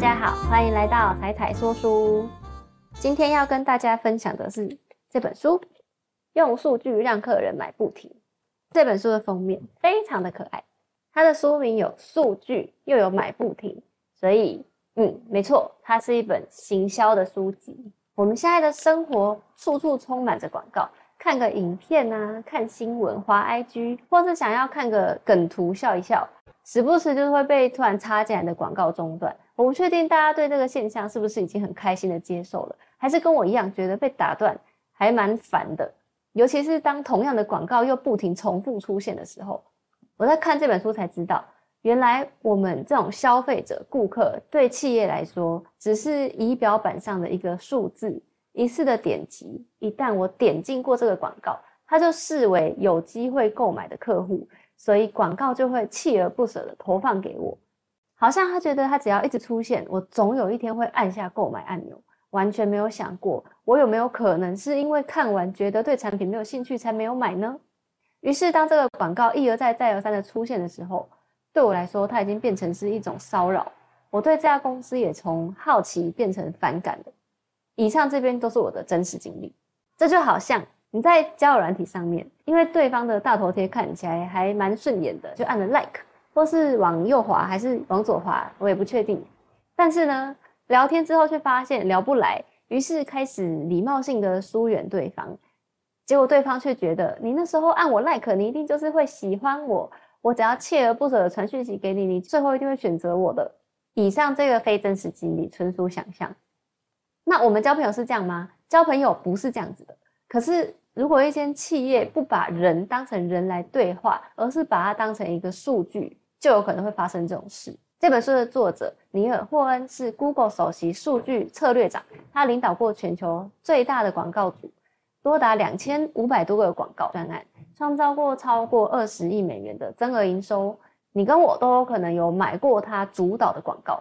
大家好，欢迎来到彩彩说书。今天要跟大家分享的是这本书《用数据让客人买不停》。这本书的封面非常的可爱，它的书名有数据又有买不停，所以嗯，没错，它是一本行销的书籍。我们现在的生活处处充满着广告，看个影片啊，看新闻、滑 IG，或是想要看个梗图笑一笑。时不时就会被突然插进来的广告中断，我不确定大家对这个现象是不是已经很开心的接受了，还是跟我一样觉得被打断还蛮烦的。尤其是当同样的广告又不停重复出现的时候，我在看这本书才知道，原来我们这种消费者、顾客对企业来说，只是仪表板上的一个数字，一次的点击，一旦我点进过这个广告，它就视为有机会购买的客户。所以广告就会锲而不舍的投放给我，好像他觉得他只要一直出现，我总有一天会按下购买按钮，完全没有想过我有没有可能是因为看完觉得对产品没有兴趣才没有买呢？于是当这个广告一而再再而三的出现的时候，对我来说它已经变成是一种骚扰，我对这家公司也从好奇变成反感了。以上这边都是我的真实经历，这就好像。你在交友软体上面，因为对方的大头贴看起来还蛮顺眼的，就按了 like，或是往右滑还是往左滑，我也不确定。但是呢，聊天之后却发现聊不来，于是开始礼貌性的疏远对方。结果对方却觉得你那时候按我 like，你一定就是会喜欢我。我只要锲而不舍的传讯息给你，你最后一定会选择我的。以上这个非真实经历，纯属想象。那我们交朋友是这样吗？交朋友不是这样子的。可是，如果一间企业不把人当成人来对话，而是把它当成一个数据，就有可能会发生这种事。这本书的作者尼尔·霍恩是 Google 首席数据策略长，他领导过全球最大的广告组，多达两千五百多个广告专案，创造过超过二十亿美元的增额营收。你跟我都有可能有买过他主导的广告。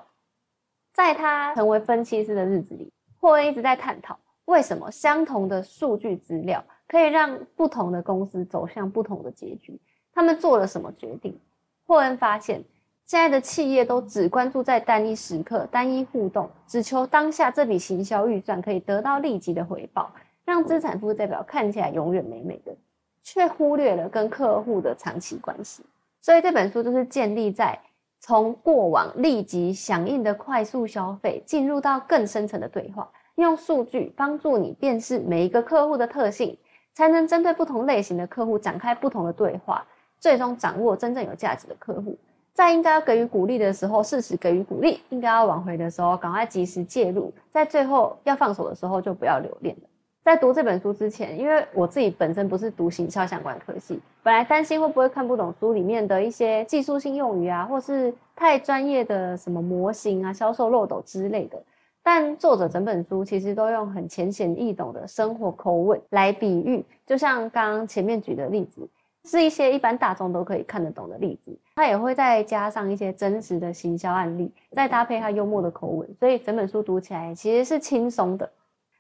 在他成为分析师的日子里，霍恩一直在探讨。为什么相同的数据资料可以让不同的公司走向不同的结局？他们做了什么决定？霍恩发现，现在的企业都只关注在单一时刻、单一互动，只求当下这笔行销预算可以得到立即的回报，让资产负债表看起来永远美美的，却忽略了跟客户的长期关系。所以这本书就是建立在从过往立即响应的快速消费，进入到更深层的对话。用数据帮助你辨识每一个客户的特性，才能针对不同类型的客户展开不同的对话，最终掌握真正有价值的客户。在应该要给予鼓励的时候，适时给予鼓励；应该要挽回的时候，赶快及时介入；在最后要放手的时候，就不要留恋了。在读这本书之前，因为我自己本身不是读行销相关科系，本来担心会不会看不懂书里面的一些技术性用语啊，或是太专业的什么模型啊、销售漏斗之类的。但作者整本书其实都用很浅显易懂的生活口吻来比喻，就像刚刚前面举的例子，是一些一般大众都可以看得懂的例子。他也会再加上一些真实的行销案例，再搭配他幽默的口吻，所以整本书读起来其实是轻松的。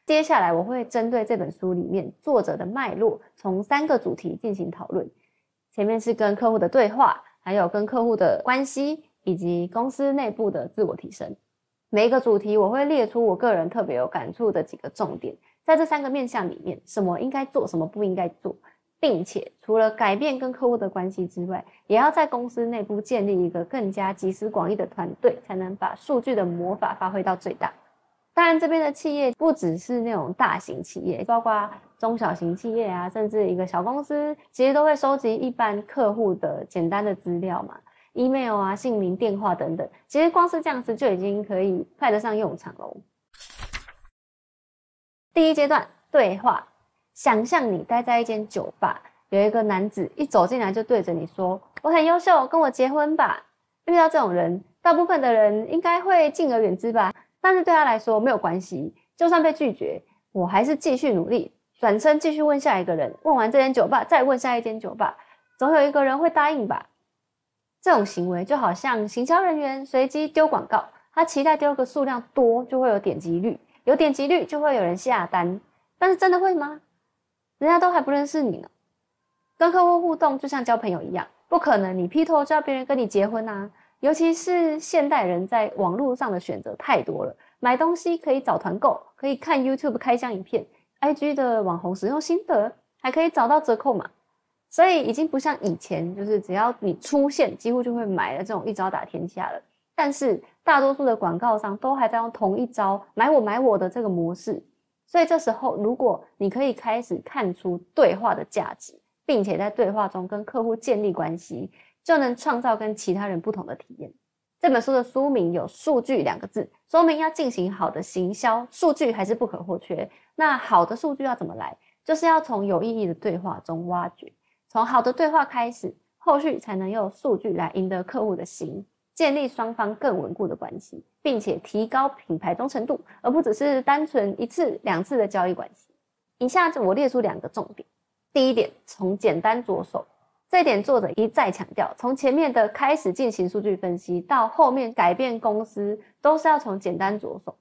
接下来我会针对这本书里面作者的脉络，从三个主题进行讨论。前面是跟客户的对话，还有跟客户的关系，以及公司内部的自我提升。每一个主题，我会列出我个人特别有感触的几个重点，在这三个面向里面，什么应该做，什么不应该做，并且除了改变跟客户的关系之外，也要在公司内部建立一个更加集思广益的团队，才能把数据的魔法发挥到最大。当然，这边的企业不只是那种大型企业，包括中小型企业啊，甚至一个小公司，其实都会收集一般客户的简单的资料嘛。email 啊，姓名、电话等等，其实光是这样子就已经可以派得上用场喽。第一阶段对话，想象你待在一间酒吧，有一个男子一走进来就对着你说：“我很优秀，跟我结婚吧。”遇到这种人，大部分的人应该会敬而远之吧。但是对他来说没有关系，就算被拒绝，我还是继续努力，转身继续问下一个人。问完这间酒吧，再问下一间酒吧，总有一个人会答应吧。这种行为就好像行销人员随机丢广告，他期待丢个数量多就会有点击率，有点击率就会有人下单。但是真的会吗？人家都还不认识你呢。跟客户互动就像交朋友一样，不可能你劈头叫别人跟你结婚啊。尤其是现代人在网络上的选择太多了，买东西可以找团购，可以看 YouTube 开箱影片，IG 的网红使用心得，还可以找到折扣码，所以已经不像以前，就是只要你出现，几乎就会买了这种一招打天下了。但是大多数的广告商都还在用同一招买我买我的这个模式，所以这时候如果你可以开始看出对话的价值，并且在对话中跟客户建立关系。就能创造跟其他人不同的体验。这本书的书名有“数据”两个字，说明要进行好的行销，数据还是不可或缺。那好的数据要怎么来？就是要从有意义的对话中挖掘，从好的对话开始，后续才能用数据来赢得客户的心，建立双方更稳固的关系，并且提高品牌忠诚度，而不只是单纯一次两次的交易关系。以下我列出两个重点：第一点，从简单着手。这一点作者一再强调，从前面的开始进行数据分析，到后面改变公司，都是要从简单着手。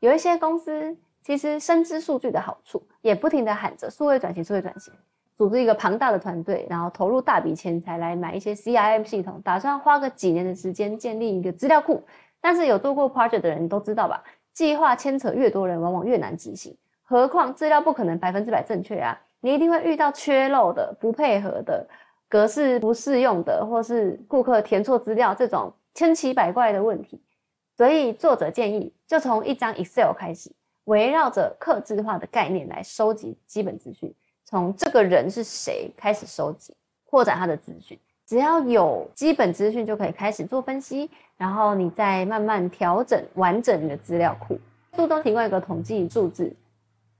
有一些公司其实深知数据的好处，也不停的喊着数位转型、数位转型，组织一个庞大的团队，然后投入大笔钱财来买一些 CRM 系统，打算花个几年的时间建立一个资料库。但是有做过 project 的人都知道吧，计划牵扯越多人，往往越难执行。何况资料不可能百分之百正确啊，你一定会遇到缺漏的、不配合的。格式不适用的，或是顾客填错资料这种千奇百怪的问题，所以作者建议就从一张 Excel 开始，围绕着客制化的概念来收集基本资讯，从这个人是谁开始收集，扩展他的资讯。只要有基本资讯，就可以开始做分析，然后你再慢慢调整完整你的资料库。书中提供一个统计数字：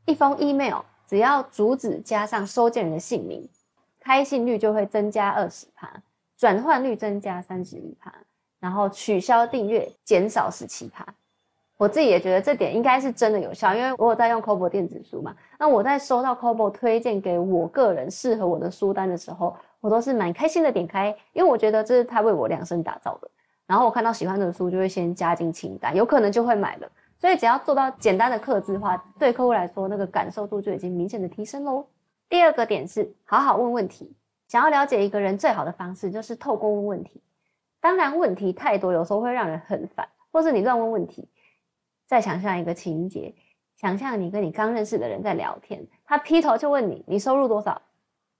一封 email 只要主旨加上收件人的姓名。开信率就会增加二十趴，转换率增加三十一趴，然后取消订阅减少十七趴。我自己也觉得这点应该是真的有效，因为我有在用 Kobo 电子书嘛。那我在收到 Kobo 推荐给我个人适合我的书单的时候，我都是蛮开心的点开，因为我觉得这是他为我量身打造的。然后我看到喜欢的书，就会先加进清单，有可能就会买了。所以只要做到简单的刻字化，对客户来说，那个感受度就已经明显的提升喽。第二个点是好好问问题。想要了解一个人最好的方式就是透过问问题。当然，问题太多，有时候会让人很烦，或是你乱问问题。再想象一个情节，想象你跟你刚认识的人在聊天，他劈头就问你你收入多少，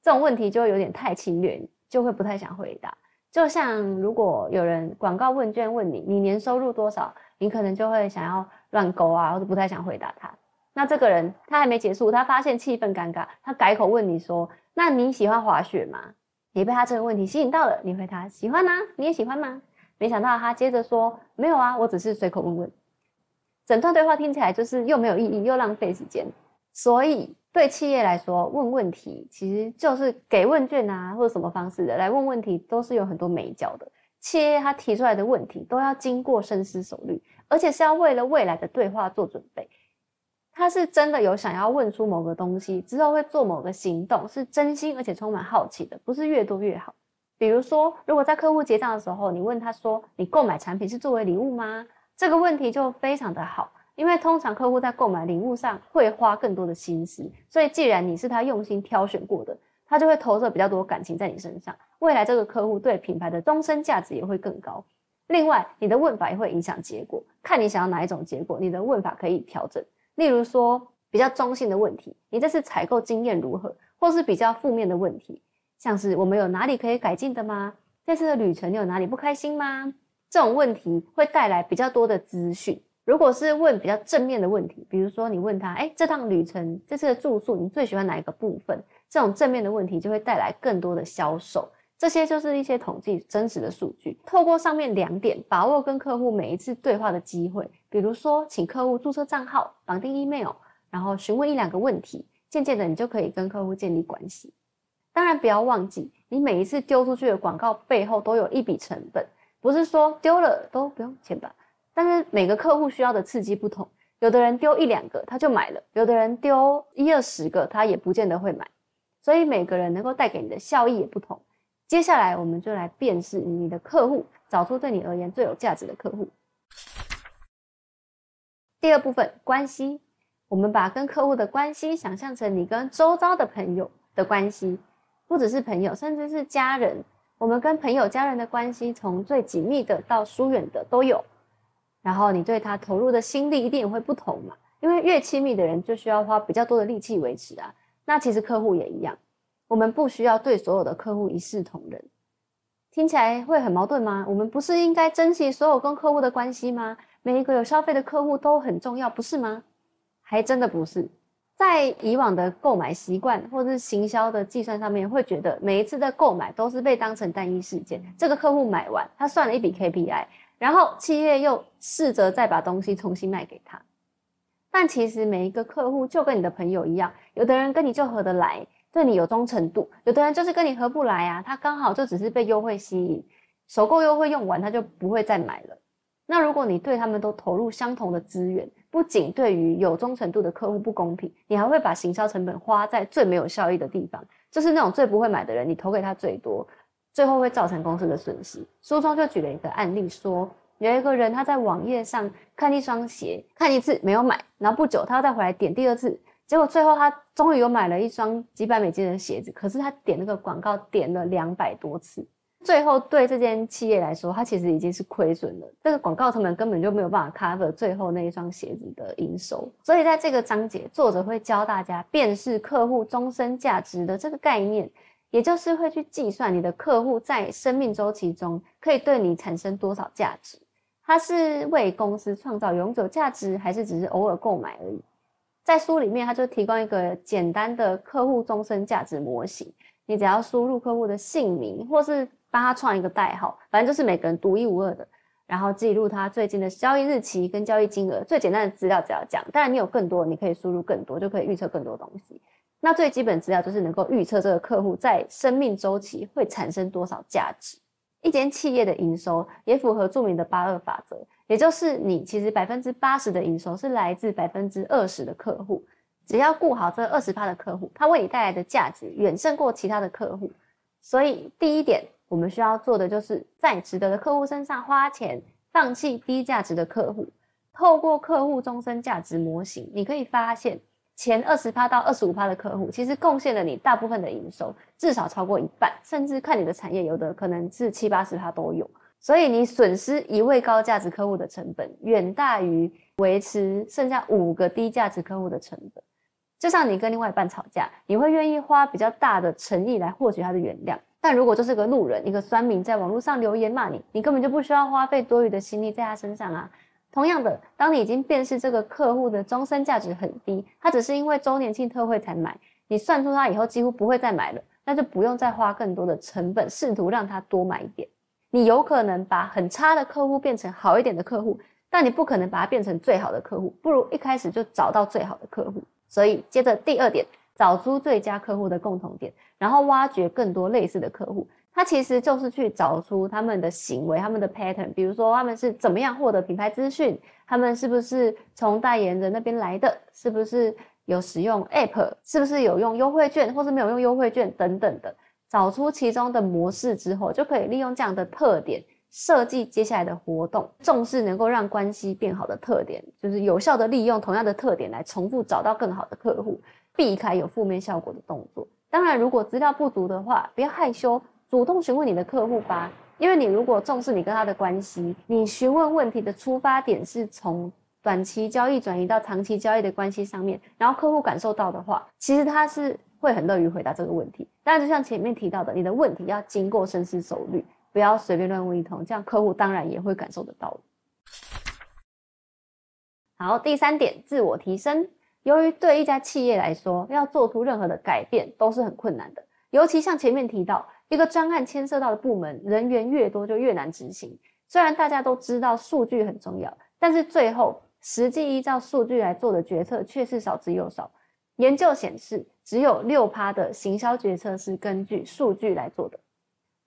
这种问题就会有点太侵略，就会不太想回答。就像如果有人广告问卷问你你年收入多少，你可能就会想要乱勾啊，或者不太想回答他。那这个人他还没结束，他发现气氛尴尬，他改口问你说：“那你喜欢滑雪吗？”你被他这个问题吸引到了，你回他喜欢啊，你也喜欢吗？没想到他接着说：“没有啊，我只是随口问问。”整段对话听起来就是又没有意义又浪费时间。所以对企业来说，问问题其实就是给问卷啊，或者什么方式的来问问题，都是有很多美角的。企业他提出来的问题都要经过深思熟虑，而且是要为了未来的对话做准备。他是真的有想要问出某个东西，之后会做某个行动，是真心而且充满好奇的，不是越多越好。比如说，如果在客户结账的时候，你问他说：“你购买产品是作为礼物吗？”这个问题就非常的好，因为通常客户在购买礼物上会花更多的心思，所以既然你是他用心挑选过的，他就会投射比较多感情在你身上。未来这个客户对品牌的终身价值也会更高。另外，你的问法也会影响结果，看你想要哪一种结果，你的问法可以调整。例如说，比较中性的问题，你这次采购经验如何？或是比较负面的问题，像是我们有哪里可以改进的吗？这次的旅程你有哪里不开心吗？这种问题会带来比较多的资讯。如果是问比较正面的问题，比如说你问他，哎，这趟旅程这次的住宿你最喜欢哪一个部分？这种正面的问题就会带来更多的销售。这些就是一些统计真实的数据，透过上面两点，把握跟客户每一次对话的机会。比如说，请客户注册账号、绑定 email，然后询问一两个问题，渐渐的你就可以跟客户建立关系。当然，不要忘记，你每一次丢出去的广告背后都有一笔成本，不是说丢了都不用钱吧？但是每个客户需要的刺激不同，有的人丢一两个他就买了，有的人丢一二十个他也不见得会买，所以每个人能够带给你的效益也不同。接下来，我们就来辨识你的客户，找出对你而言最有价值的客户。第二部分，关系，我们把跟客户的关系想象成你跟周遭的朋友的关系，不只是朋友，甚至是家人，我们跟朋友、家人的关系，从最紧密的到疏远的都有。然后你对他投入的心力一定也会不同嘛，因为越亲密的人就需要花比较多的力气维持啊。那其实客户也一样，我们不需要对所有的客户一视同仁。听起来会很矛盾吗？我们不是应该珍惜所有跟客户的关系吗？每一个有消费的客户都很重要，不是吗？还真的不是。在以往的购买习惯或者是行销的计算上面，会觉得每一次的购买都是被当成单一事件。这个客户买完，他算了一笔 KPI，然后企业又试着再把东西重新卖给他。但其实每一个客户就跟你的朋友一样，有的人跟你就合得来，对你有忠诚度；有的人就是跟你合不来啊，他刚好就只是被优惠吸引，首购优惠用完他就不会再买了。那如果你对他们都投入相同的资源，不仅对于有忠诚度的客户不公平，你还会把行销成本花在最没有效益的地方，就是那种最不会买的人，你投给他最多，最后会造成公司的损失。书中就举了一个案例，说有一个人他在网页上看一双鞋，看一次没有买，然后不久他又再回来点第二次，结果最后他终于有买了一双几百美金的鞋子，可是他点那个广告点了两百多次。最后，对这间企业来说，它其实已经是亏损了。这个广告成本根本就没有办法 cover 最后那一双鞋子的营收。所以，在这个章节，作者会教大家辨识客户终身价值的这个概念，也就是会去计算你的客户在生命周期中可以对你产生多少价值。他是为公司创造永久价值，还是只是偶尔购买而已？在书里面，他就提供一个简单的客户终身价值模型。你只要输入客户的姓名，或是帮他创一个代号，反正就是每个人独一无二的，然后记录他最近的交易日期跟交易金额，最简单的资料只要讲。当然，你有更多，你可以输入更多，就可以预测更多东西。那最基本资料就是能够预测这个客户在生命周期会产生多少价值。一间企业的营收也符合著名的八二法则，也就是你其实百分之八十的营收是来自百分之二十的客户，只要顾好这二十趴的客户，他为你带来的价值远胜过其他的客户。所以第一点。我们需要做的就是在值得的客户身上花钱，放弃低价值的客户。透过客户终身价值模型，你可以发现前二十趴到二十五趴的客户，其实贡献了你大部分的营收，至少超过一半，甚至看你的产业，有的可能是七八十趴都有。所以你损失一位高价值客户的成本，远大于维持剩下五个低价值客户的成本。就像你跟另外一半吵架，你会愿意花比较大的诚意来获取他的原谅。但如果就是个路人，一个酸民在网络上留言骂你，你根本就不需要花费多余的心力在他身上啊。同样的，当你已经辨识这个客户的终身价值很低，他只是因为周年庆特惠才买，你算出他以后几乎不会再买了，那就不用再花更多的成本试图让他多买一点。你有可能把很差的客户变成好一点的客户，但你不可能把它变成最好的客户。不如一开始就找到最好的客户。所以，接着第二点。找出最佳客户的共同点，然后挖掘更多类似的客户。它其实就是去找出他们的行为、他们的 pattern，比如说他们是怎么样获得品牌资讯，他们是不是从代言人那边来的，是不是有使用 app，是不是有用优惠券，或是没有用优惠券等等的。找出其中的模式之后，就可以利用这样的特点设计接下来的活动。重视能够让关系变好的特点，就是有效的利用同样的特点来重复找到更好的客户。避开有负面效果的动作。当然，如果资料不足的话，不要害羞，主动询问你的客户吧。因为你如果重视你跟他的关系，你询问问题的出发点是从短期交易转移到长期交易的关系上面，然后客户感受到的话，其实他是会很乐于回答这个问题。当然，就像前面提到的，你的问题要经过深思熟虑，不要随便乱问一通，这样客户当然也会感受得到。好，第三点，自我提升。由于对一家企业来说，要做出任何的改变都是很困难的，尤其像前面提到，一个专案牵涉到的部门人员越多，就越难执行。虽然大家都知道数据很重要，但是最后实际依照数据来做的决策却是少之又少。研究显示，只有六趴的行销决策是根据数据来做的，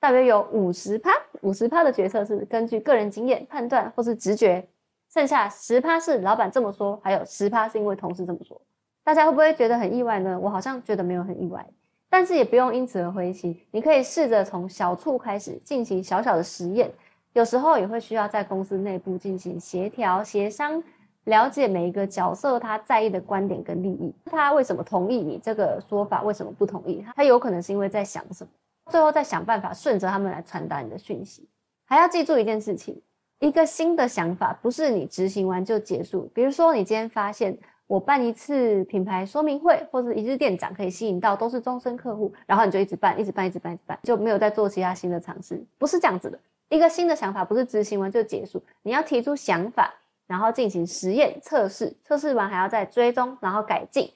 大约有五十趴，五十趴的决策是根据个人经验判断或是直觉。剩下十趴是老板这么说，还有十趴是因为同事这么说。大家会不会觉得很意外呢？我好像觉得没有很意外，但是也不用因此而灰心。你可以试着从小处开始进行小小的实验，有时候也会需要在公司内部进行协调协商，了解每一个角色他在意的观点跟利益，他为什么同意你这个说法，为什么不同意？他有可能是因为在想什么。最后再想办法顺着他们来传达你的讯息。还要记住一件事情：一个新的想法不是你执行完就结束。比如说，你今天发现我办一次品牌说明会或者一日店长可以吸引到都是终身客户，然后你就一直办，一直办，一直办，一直办，就没有再做其他新的尝试。不是这样子的。一个新的想法不是执行完就结束，你要提出想法，然后进行实验测试，测试完还要再追踪，然后改进，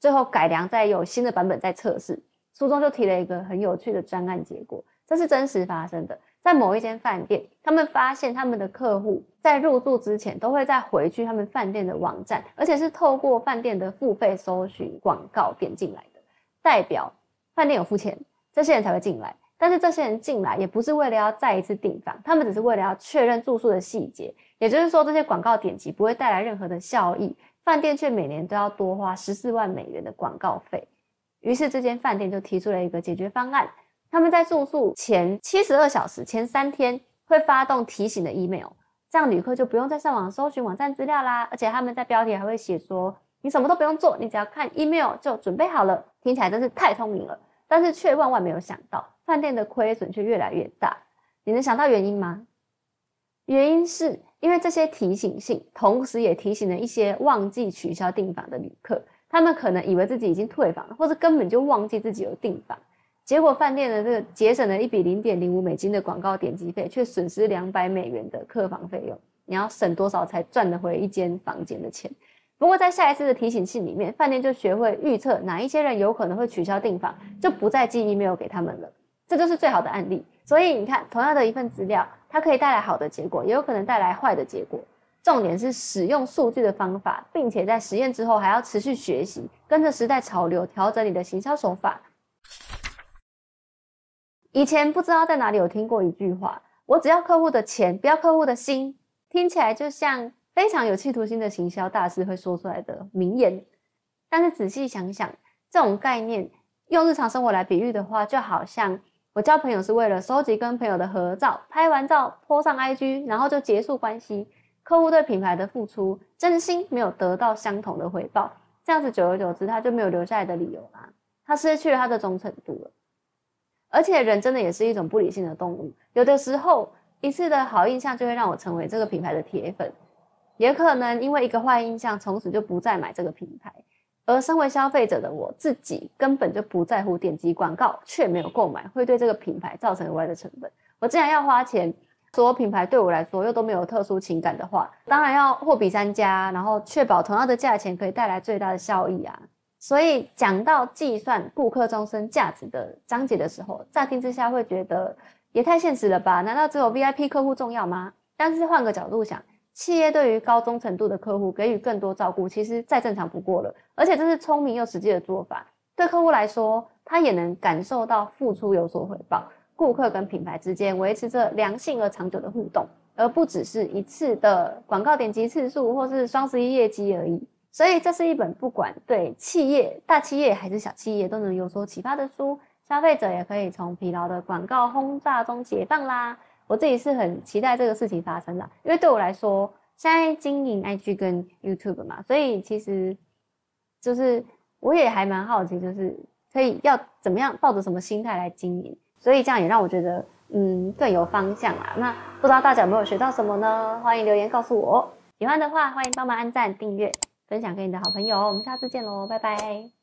最后改良，再有新的版本再测试。书中就提了一个很有趣的专案结果，这是真实发生的。在某一间饭店，他们发现他们的客户在入住之前都会再回去他们饭店的网站，而且是透过饭店的付费搜寻广告点进来的，代表饭店有付钱，这些人才会进来。但是这些人进来也不是为了要再一次订房，他们只是为了要确认住宿的细节。也就是说，这些广告点击不会带来任何的效益，饭店却每年都要多花十四万美元的广告费。于是，这间饭店就提出了一个解决方案：他们在住宿前七十二小时前三天会发动提醒的 email，这样旅客就不用再上网搜寻网站资料啦。而且他们在标题还会写说：“你什么都不用做，你只要看 email 就准备好了。”听起来真是太聪明了，但是却万万没有想到。饭店的亏损却越来越大，你能想到原因吗？原因是因为这些提醒信，同时也提醒了一些忘记取消订房的旅客，他们可能以为自己已经退房了，或者根本就忘记自己有订房，结果饭店的这个节省了一笔零点零五美金的广告点击费，却损失两百美元的客房费用。你要省多少才赚得回一间房间的钱？不过在下一次的提醒信里面，饭店就学会预测哪一些人有可能会取消订房，就不再寄 email 给他们了。这就是最好的案例，所以你看，同样的一份资料，它可以带来好的结果，也有可能带来坏的结果。重点是使用数据的方法，并且在实验之后还要持续学习，跟着时代潮流调整你的行销手法。以前不知道在哪里有听过一句话：“我只要客户的钱，不要客户的心。”听起来就像非常有企图心的行销大师会说出来的名言。但是仔细想想，这种概念用日常生活来比喻的话，就好像。我交朋友是为了收集跟朋友的合照，拍完照泼上 IG，然后就结束关系。客户对品牌的付出，真心没有得到相同的回报，这样子久而久之，他就没有留下来的理由啦。他失去了他的忠诚度了。而且人真的也是一种不理性的动物，有的时候一次的好印象就会让我成为这个品牌的铁粉，也可能因为一个坏印象，从此就不再买这个品牌。而身为消费者的我自己根本就不在乎点击广告却没有购买会对这个品牌造成额外的成本。我既然要花钱，所有品牌对我来说又都没有特殊情感的话，当然要货比三家，然后确保同样的价钱可以带来最大的效益啊。所以讲到计算顾客终身价值的章节的时候，乍听之下会觉得也太现实了吧？难道只有 VIP 客户重要吗？但是换个角度想。企业对于高忠诚度的客户给予更多照顾，其实再正常不过了。而且这是聪明又实际的做法，对客户来说，他也能感受到付出有所回报。顾客跟品牌之间维持着良性而长久的互动，而不只是一次的广告点击次数或是双十一业绩而已。所以，这是一本不管对企业、大企业还是小企业都能有所启发的书。消费者也可以从疲劳的广告轰炸中解放啦。我自己是很期待这个事情发生的，因为对我来说，现在经营 IG 跟 YouTube 嘛，所以其实就是我也还蛮好奇，就是可以要怎么样抱着什么心态来经营，所以这样也让我觉得嗯更有方向啊。那不知道大家有没有学到什么呢？欢迎留言告诉我，喜欢的话欢迎帮忙按赞、订阅、分享给你的好朋友。我们下次见喽，拜拜。